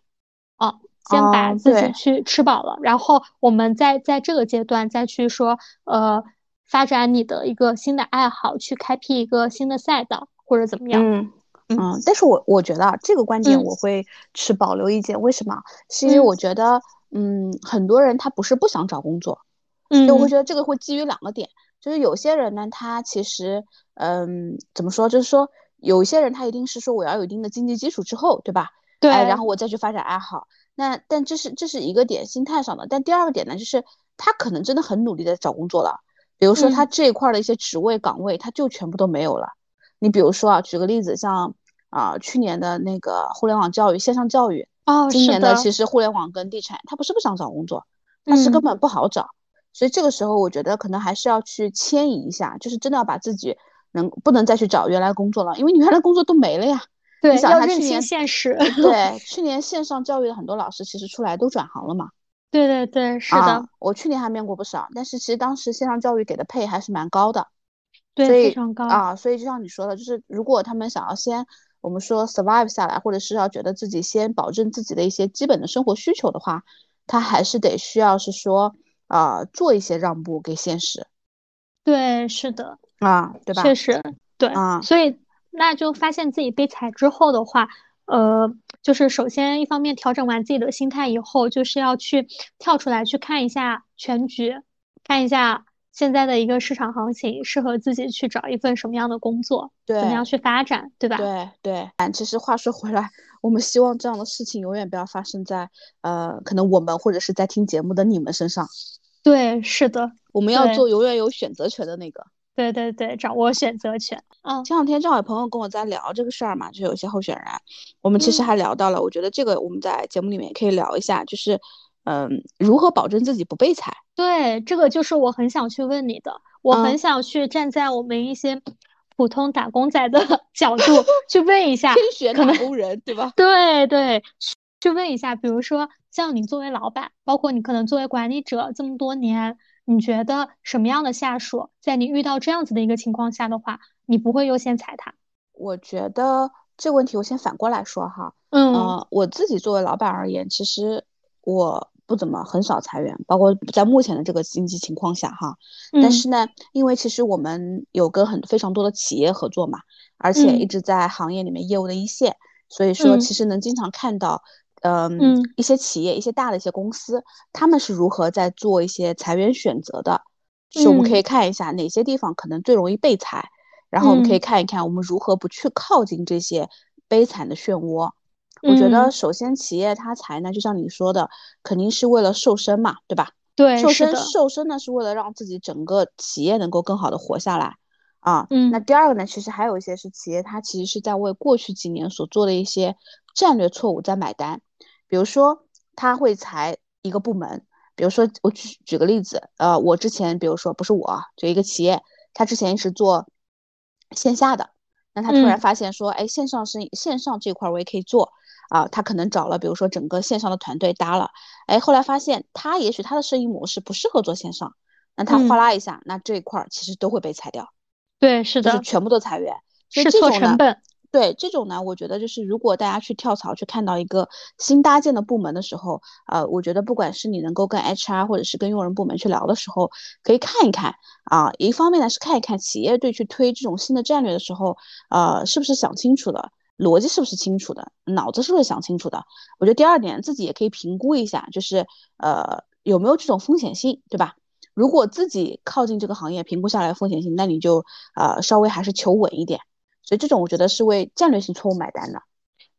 啊，先把自己去吃饱了，然后我们再在这个阶段再去说，呃，发展你的一个新的爱好，去开辟一个新的赛道或者怎么样。嗯嗯，但是我我觉得这个观点我会持保留意见，为什么？是因为我觉得，嗯，很多人他不是不想找工作，嗯，我会觉得这个会基于两个点。就是有些人呢，他其实，嗯，怎么说？就是说，有一些人他一定是说我要有一定的经济基础之后，对吧？对。然后我再去发展爱好。那但这是这是一个点，心态上的。但第二个点呢，就是他可能真的很努力的找工作了，比如说他这一块的一些职位岗位，他就全部都没有了。你比如说啊，举个例子，像啊去年的那个互联网教育、线上教育，哦，今年的其实互联网跟地产，他不是不想找工作，他是根本不好找。所以这个时候，我觉得可能还是要去迁移一下，就是真的要把自己能不能再去找原来工作了，因为你原来工作都没了呀。对，你要认清现实。对，去年线上教育的很多老师其实出来都转行了嘛。对对对，是的。我去年还面过不少，但是其实当时线上教育给的配还是蛮高的。对，非常高啊。所以就像你说的，就是如果他们想要先我们说 survive 下来，或者是要觉得自己先保证自己的一些基本的生活需求的话，他还是得需要是说。啊，做一些让步给现实，对，是的，啊，对吧？确实，对，啊，所以那就发现自己被踩之后的话，呃，就是首先一方面调整完自己的心态以后，就是要去跳出来去看一下全局，看一下现在的一个市场行情，适合自己去找一份什么样的工作，对，怎么样去发展，对吧？对对，其实话说回来。我们希望这样的事情永远不要发生在，呃，可能我们或者是在听节目的你们身上。对，是的，我们要做永远有选择权的那个。对对对，掌握选择权。嗯，前两天正好有朋友跟我在聊这个事儿嘛，就有些候选人，我们其实还聊到了，我觉得这个我们在节目里面也可以聊一下，就是，嗯，如何保证自己不被踩？对，这个就是我很想去问你的，我很想去站在我们一些。普通打工仔的 角度 去问一下，可能工人对吧？对对，去问一下，比如说像你作为老板，包括你可能作为管理者这么多年，你觉得什么样的下属，在你遇到这样子的一个情况下的话，你不会优先踩他？我觉得这个问题我先反过来说哈，嗯，我自己作为老板而言，其实我。不怎么很少裁员，包括在目前的这个经济情况下哈。但是呢，因为其实我们有跟很非常多的企业合作嘛，而且一直在行业里面业务的一线，所以说其实能经常看到，嗯，一些企业、一些大的一些公司，他们是如何在做一些裁员选择的。是我们可以看一下哪些地方可能最容易被裁，然后我们可以看一看我们如何不去靠近这些悲惨的漩涡。我觉得首先企业它裁呢，就像你说的，肯定是为了瘦身嘛，对吧？对，瘦身瘦身呢是为了让自己整个企业能够更好的活下来啊。嗯，那第二个呢，其实还有一些是企业它其实是在为过去几年所做的一些战略错误在买单，比如说他会裁一个部门，比如说我举举个例子，呃，我之前比如说不是我，就一个企业，他之前是做线下的，那他突然发现说，哎，线上是线上这块我也可以做。啊，他可能找了，比如说整个线上的团队搭了，哎，后来发现他也许他的生意模式不适合做线上，那他哗啦一下，那这一块其实都会被裁掉。对，是的，就是全部都裁员，是错成本。对这种呢，我觉得就是如果大家去跳槽去看到一个新搭建的部门的时候，呃，我觉得不管是你能够跟 HR 或者是跟用人部门去聊的时候，可以看一看啊，一方面呢是看一看企业对去推这种新的战略的时候，呃，是不是想清楚了。逻辑是不是清楚的？脑子是不是想清楚的？我觉得第二点自己也可以评估一下，就是呃有没有这种风险性，对吧？如果自己靠近这个行业，评估下来风险性，那你就呃稍微还是求稳一点。所以这种我觉得是为战略性错误买单的。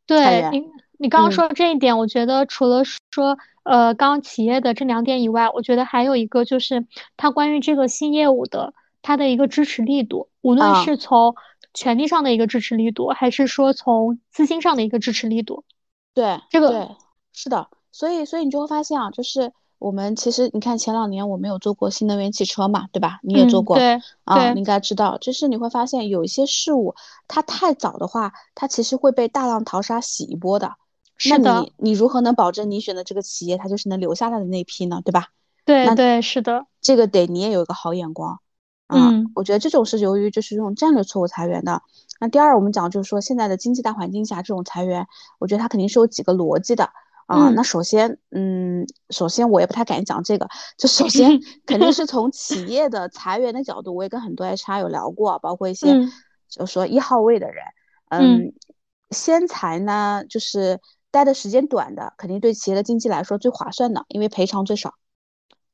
对你你刚刚说的这一点，我觉得除了说呃刚刚企业的这两点以外，我觉得还有一个就是它关于这个新业务的它的一个支持力度，无论是从。权力上的一个支持力度，还是说从资金上的一个支持力度？对，这个对，是的。所以，所以你就会发现啊，就是我们其实你看前两年我们有做过新能源汽车嘛，对吧？你也做过，对啊，你应该知道。就是你会发现有一些事物，它太早的话，它其实会被大浪淘沙洗一波的。是的。那你你如何能保证你选的这个企业，它就是能留下来的那批呢？对吧？对对，是的。这个得你也有一个好眼光。嗯，我觉得这种是由于就是这种战略错误裁员的。那第二，我们讲就是说现在的经济大环境下，这种裁员，我觉得它肯定是有几个逻辑的啊。那首先，嗯，首先我也不太敢讲这个，就首先 肯定是从企业的裁员的角度，我也跟很多 HR 有聊过，包括一些就说一号位的人，嗯，先裁呢，就是待的时间短的，肯定对企业的经济来说最划算的，因为赔偿最少。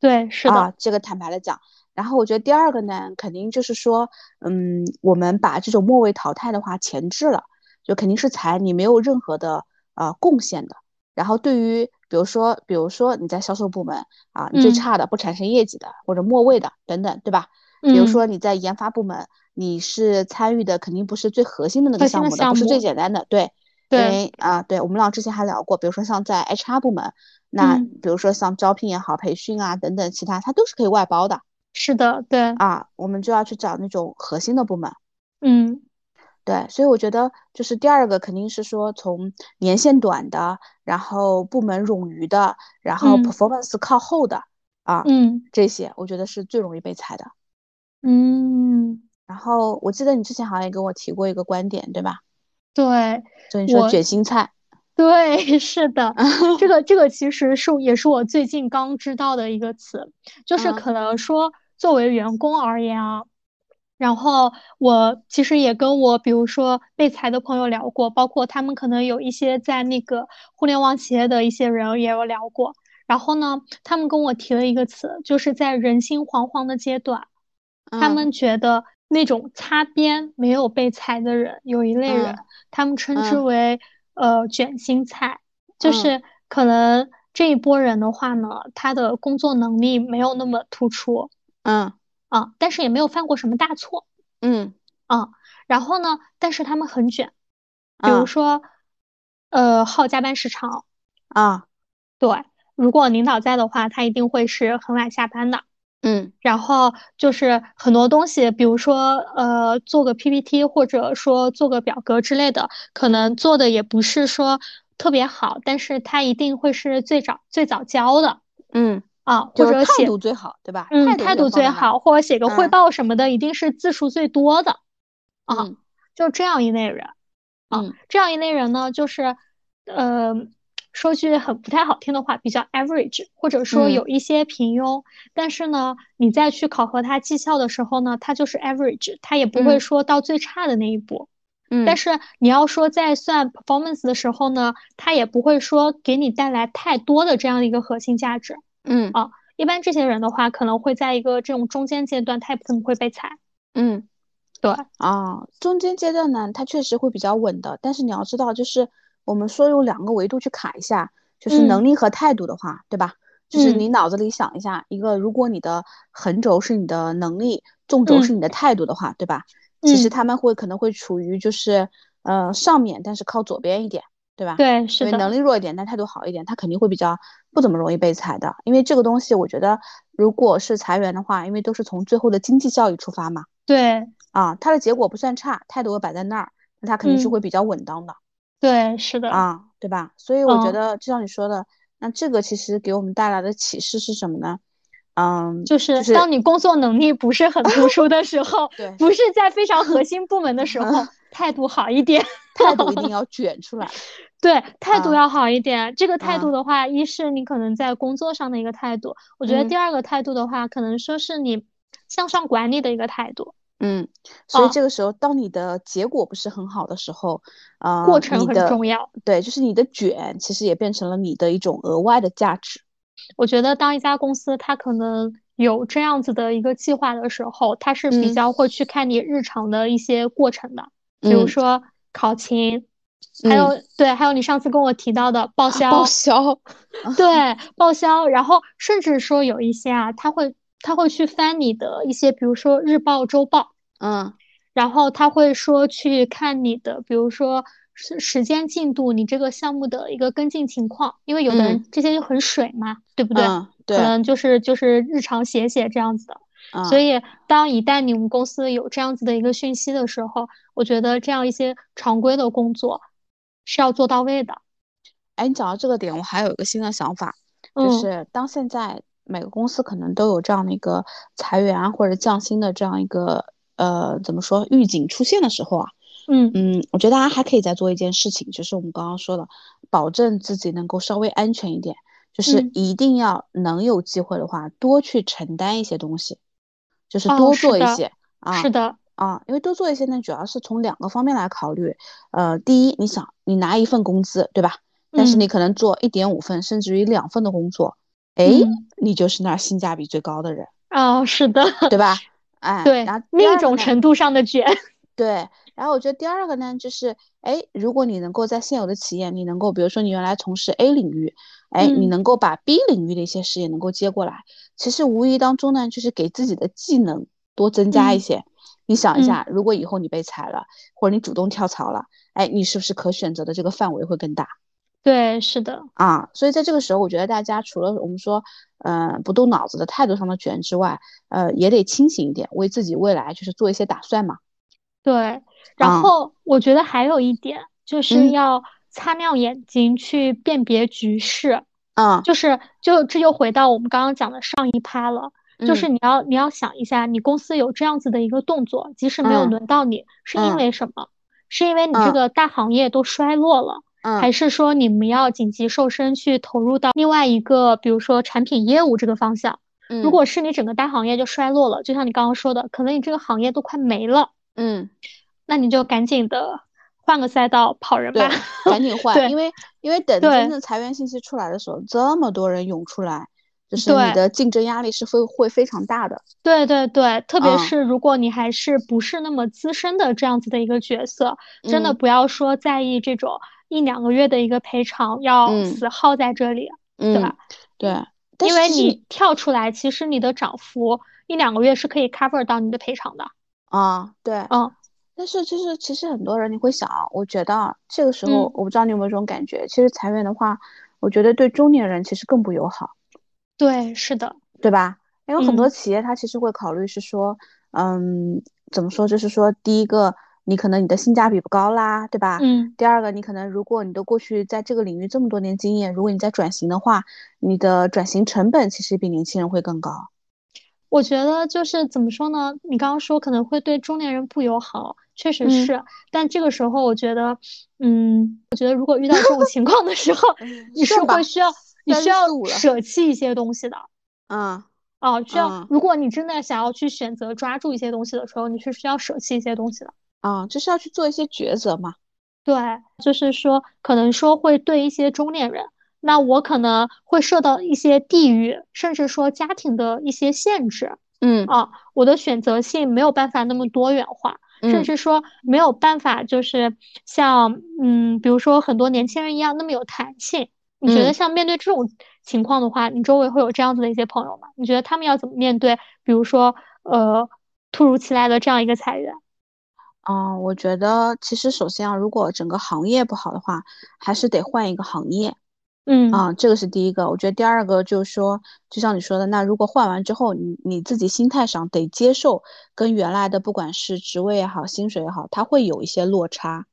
对，是的，这个坦白的讲。然后我觉得第二个呢，肯定就是说，嗯，我们把这种末位淘汰的话前置了，就肯定是裁你没有任何的呃贡献的。然后对于比如说，比如说你在销售部门啊，你最差的不产生业绩的，或者末位的等等，对吧？比如说你在研发部门，你是参与的肯定不是最核心的那个项目的，不是最简单的，对对啊，对我们俩之前还聊过，比如说像在 HR 部门，那比如说像招聘也好，培训啊等等其他，它都是可以外包的。是的，对啊，我们就要去找那种核心的部门。嗯，对，所以我觉得就是第二个肯定是说从年限短的，然后部门冗余的，然后 performance 靠后的啊，嗯，这些我觉得是最容易被裁的。嗯，然后我记得你之前好像也跟我提过一个观点，对吧？对，就你说卷心菜。对，是的，这个这个其实是也是我最近刚知道的一个词，就是可能说作为员工而言啊，然后我其实也跟我比如说被裁的朋友聊过，包括他们可能有一些在那个互联网企业的一些人也有聊过，然后呢，他们跟我提了一个词，就是在人心惶惶的阶段，他们觉得那种擦边没有被裁的人，有一类人，他们称之为。呃，卷心菜。就是可能这一波人的话呢，他的工作能力没有那么突出，嗯啊，但是也没有犯过什么大错，嗯。啊，然后呢，但是他们很卷，比如说呃，耗加班时长。啊，对，如果领导在的话，他一定会是很晚下班的，嗯，然后就是很多东西，比如说呃，做个 PPT 或者说做个表格之类的，可能做的也不是说特别好，但是他一定会是最早最早交的。嗯啊，或者态度最好，对吧？嗯，态度最好，或者写个汇报什么的，一定是字数最多的。啊，就这样一类人。嗯，这样一类人呢，就是呃。说句很不太好听的话，比较 average，或者说有一些平庸，但是呢，你再去考核他绩效的时候呢，他就是 average，他也不会说到最差的那一步。嗯，但是你要说在算 performance 的时候呢，他也不会说给你带来太多的这样的一个核心价值。嗯啊，一般这些人的话，可能会在一个这种中间阶段，他也不可能会被踩。嗯，对啊，中间阶段呢，他确实会比较稳的，但是你要知道，就是。我们说用两个维度去卡一下，就是能力和态度的话，对吧？就是你脑子里想一下，一个如果你的横轴是你的能力，纵轴是你的态度的话，对吧？其实他们会可能会处于就是呃上面，但是靠左边一点，对吧？对，是的。能力弱一点，但态度好一点，他肯定会比较不怎么容易被裁的。因为这个东西，我觉得如果是裁员的话，因为都是从最后的经济效益出发嘛。对。啊，他的结果不算差，态度又摆在那儿，那他肯定是会比较稳当的。对，是的啊，对吧？所以我觉得，就像你说的，那这个其实给我们带来的启示是什么呢？嗯，就是当你工作能力不是很突出的时候，对，不是在非常核心部门的时 候，态度好一点，态度一定要卷出来。对，态度要好一点。这个态度的话，一是你可能在工作上的一个态度，我觉得第二个态度的话，可能说是你向上管理的一个态度。嗯，所以这个时候，当你的结果不是很好的时候，啊，过程很重要。对，就是你的卷，其实也变成了你的一种额外的价值。我觉得，当一家公司它可能有这样子的一个计划的时候，它是比较会去看你日常的一些过程的，比如说考勤，还有对，还有你上次跟我提到的报销，报销，对，报销，然后甚至说有一些啊，他会。他会去翻你的一些，比如说日报、周报，嗯，然后他会说去看你的，比如说时时间进度，你这个项目的一个跟进情况，因为有的人这些就很水嘛，对不对？对，可能就是就是日常写写这样子的。所以，当一旦你们公司有这样子的一个讯息的时候，我觉得这样一些常规的工作是要做到位的。哎，你讲到这个点，我还有一个新的想法，就是当现在。每个公司可能都有这样的一个裁员啊或者降薪的这样一个呃怎么说预警出现的时候啊，嗯嗯，我觉得大家还可以再做一件事情，就是我们刚刚说的，保证自己能够稍微安全一点，就是一定要能有机会的话，多去承担一些东西，就是多做一些啊，是的啊，因为多做一些呢，主要是从两个方面来考虑，呃，第一，你想你拿一份工资对吧？但是你可能做一点五份甚至于两份的工作。哎，你就是那儿性价比最高的人哦，是的，对吧？哎，对，然后另一种程度上的卷，对。然后我觉得第二个呢，就是哎，如果你能够在现有的企业，你能够，比如说你原来从事 A 领域，哎，你能够把 B 领域的一些事业能够接过来，其实无意当中呢，就是给自己的技能多增加一些。你想一下，如果以后你被裁了，或者你主动跳槽了，哎，你是不是可选择的这个范围会更大？对，是的啊，所以在这个时候，我觉得大家除了我们说，呃，不动脑子的态度上的卷之外，呃，也得清醒一点，为自己未来就是做一些打算嘛。对，然后我觉得还有一点就是要擦亮眼睛去辨别局势。嗯，就是就这就回到我们刚刚讲的上一趴了，就是你要你要想一下，你公司有这样子的一个动作，即使没有轮到你，是因为什么？是因为你这个大行业都衰落了。还是说你们要紧急瘦身去投入到另外一个，比如说产品业务这个方向。嗯，如果是你整个大行业就衰落了，就像你刚刚说的，可能你这个行业都快没了。嗯，那你就赶紧的换个赛道跑人吧，赶紧换，因为因为等真正裁员信息出来的时候，这么多人涌出来。就是你的竞争压力是会会非常大的，对对对，特别是如果你还是不是那么资深的这样子的一个角色，真的不要说在意这种一两个月的一个赔偿，要死耗在这里，对吧？对，因为你跳出来，其实你的涨幅一两个月是可以 cover 到你的赔偿的。啊，对，嗯，但是就是其实很多人你会想，我觉得这个时候我不知道你有没有这种感觉，其实裁员的话，我觉得对中年人其实更不友好。对，是的，对吧？因为很多企业它其实会考虑是说，嗯，怎么说？就是说，第一个，你可能你的性价比不高啦，对吧？嗯。第二个，你可能如果你都过去在这个领域这么多年经验，如果你在转型的话，你的转型成本其实比年轻人会更高。我觉得就是怎么说呢？你刚刚说可能会对中年人不友好，确实是。但这个时候，我觉得，嗯，我觉得如果遇到这种情况的时候，你是会需要，你需要舍弃一些东西的。嗯。哦，需要。如果你真的想要去选择抓住一些东西的时候，你是需要舍弃一些东西的。啊，就是要去做一些抉择嘛。对，就是说，可能说会对一些中年人，那我可能会受到一些地域，甚至说家庭的一些限制。嗯。啊，我的选择性没有办法那么多元化，甚至说没有办法，就是像嗯，比如说很多年轻人一样那么有弹性。你觉得像面对这种情况的话，你周围会有这样子的一些朋友吗？你觉得他们要怎么面对？比如说，呃，突如其来的这样一个裁员？嗯，我觉得其实首先啊，如果整个行业不好的话，还是得换一个行业。嗯，啊，这个是第一个。我觉得第二个就是说，就像你说的，那如果换完之后，你你自己心态上得接受跟原来的不管是职位也好，薪水也好，它会有一些落差。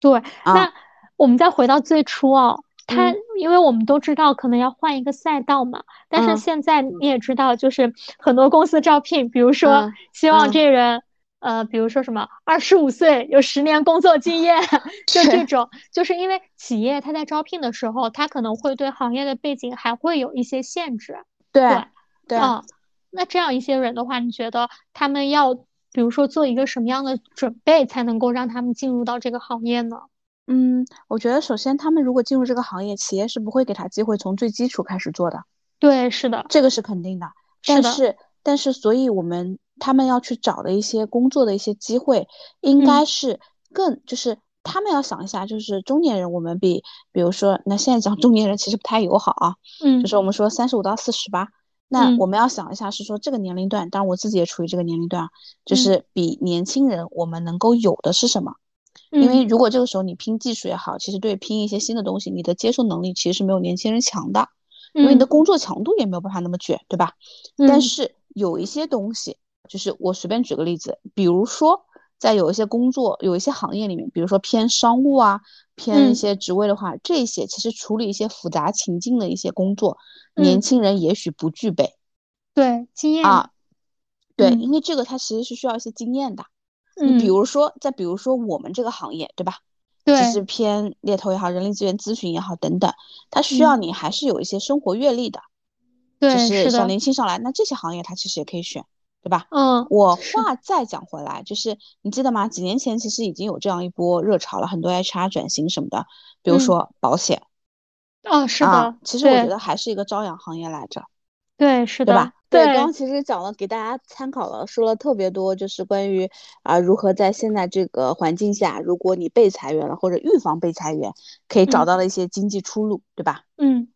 对，那我们再回到最初哦。他，因为我们都知道可能要换一个赛道嘛，但是现在你也知道，就是很多公司招聘，比如说希望这人，呃，比如说什么二十五岁，有十年工作经验，就这种，就是因为企业他在招聘的时候，他可能会对行业的背景还会有一些限制。对对，嗯，那这样一些人的话，你觉得他们要，比如说做一个什么样的准备，才能够让他们进入到这个行业呢？嗯，我觉得首先他们如果进入这个行业，企业是不会给他机会从最基础开始做的。对，是的，这个是肯定的。但是，但是，所以我们他们要去找的一些工作的一些机会，应该是更就是他们要想一下，就是中年人，我们比比如说，那现在讲中年人其实不太友好啊。嗯，就是我们说三十五到四十吧，那我们要想一下，是说这个年龄段，当然我自己也处于这个年龄段，就是比年轻人我们能够有的是什么？因为如果这个时候你拼技术也好，其实对拼一些新的东西，你的接受能力其实是没有年轻人强的，因为你的工作强度也没有办法那么卷，对吧？但是有一些东西，就是我随便举个例子，比如说在有一些工作、有一些行业里面，比如说偏商务啊、偏一些职位的话，这些其实处理一些复杂情境的一些工作，年轻人也许不具备。对，经验啊，对，因为这个它其实是需要一些经验的。你比如说，再比如说我们这个行业，对吧？对，其实偏猎头也好，人力资源咨询也好，等等，它需要你还是有一些生活阅历的。对，就是小年轻上来，那这些行业它其实也可以选，对吧？嗯。我话再讲回来，就是你记得吗？几年前其实已经有这样一波热潮了，很多 HR 转型什么的，比如说保险。哦，是的。其实我觉得还是一个朝阳行业来着。对，是的。对吧？对，刚刚其实讲了，给大家参考了，说了特别多，就是关于啊如何在现在这个环境下，如果你被裁员了或者预防被裁员，可以找到的一些经济出路，对吧？嗯，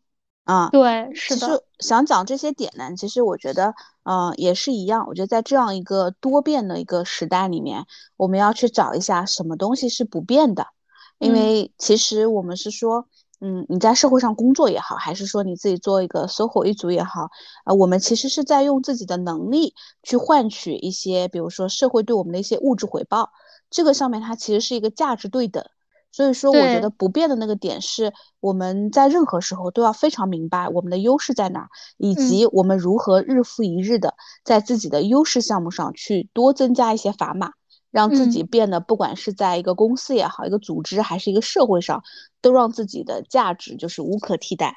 啊，对，是的。其实想讲这些点呢，其实我觉得，嗯，也是一样。我觉得在这样一个多变的一个时代里面，我们要去找一下什么东西是不变的，因为其实我们是说。嗯，你在社会上工作也好，还是说你自己做一个 SOHO 一族也好，啊，我们其实是在用自己的能力去换取一些，比如说社会对我们的一些物质回报。这个上面它其实是一个价值对等。所以说，我觉得不变的那个点是，我们在任何时候都要非常明白我们的优势在哪，以及我们如何日复一日的在自己的优势项目上去多增加一些砝码。让自己变得，不管是在一个公司也好，一个组织还是一个社会上，都让自己的价值就是无可替代。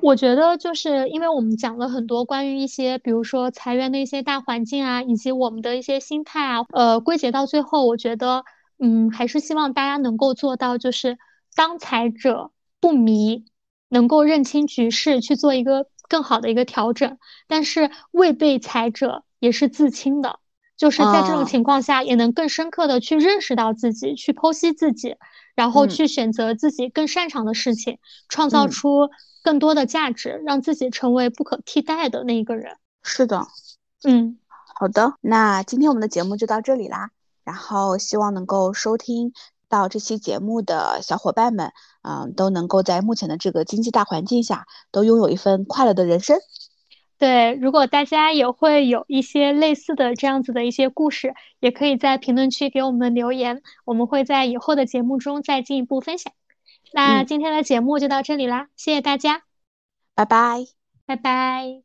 我觉得就是因为我们讲了很多关于一些，比如说裁员的一些大环境啊，以及我们的一些心态啊，呃，归结到最后，我觉得，嗯，还是希望大家能够做到，就是当裁者不迷，能够认清局势，去做一个更好的一个调整，但是未被裁者也是自清的。就是在这种情况下，也能更深刻的去认识到自己，去剖析自己，然后去选择自己更擅长的事情，创造出更多的价值，让自己成为不可替代的那一个人。是的，嗯，好的，那今天我们的节目就到这里啦。然后希望能够收听到这期节目的小伙伴们，嗯，都能够在目前的这个经济大环境下，都拥有一份快乐的人生。对，如果大家也会有一些类似的这样子的一些故事，也可以在评论区给我们留言，我们会在以后的节目中再进一步分享。那今天的节目就到这里啦，谢谢大家，拜拜，拜拜。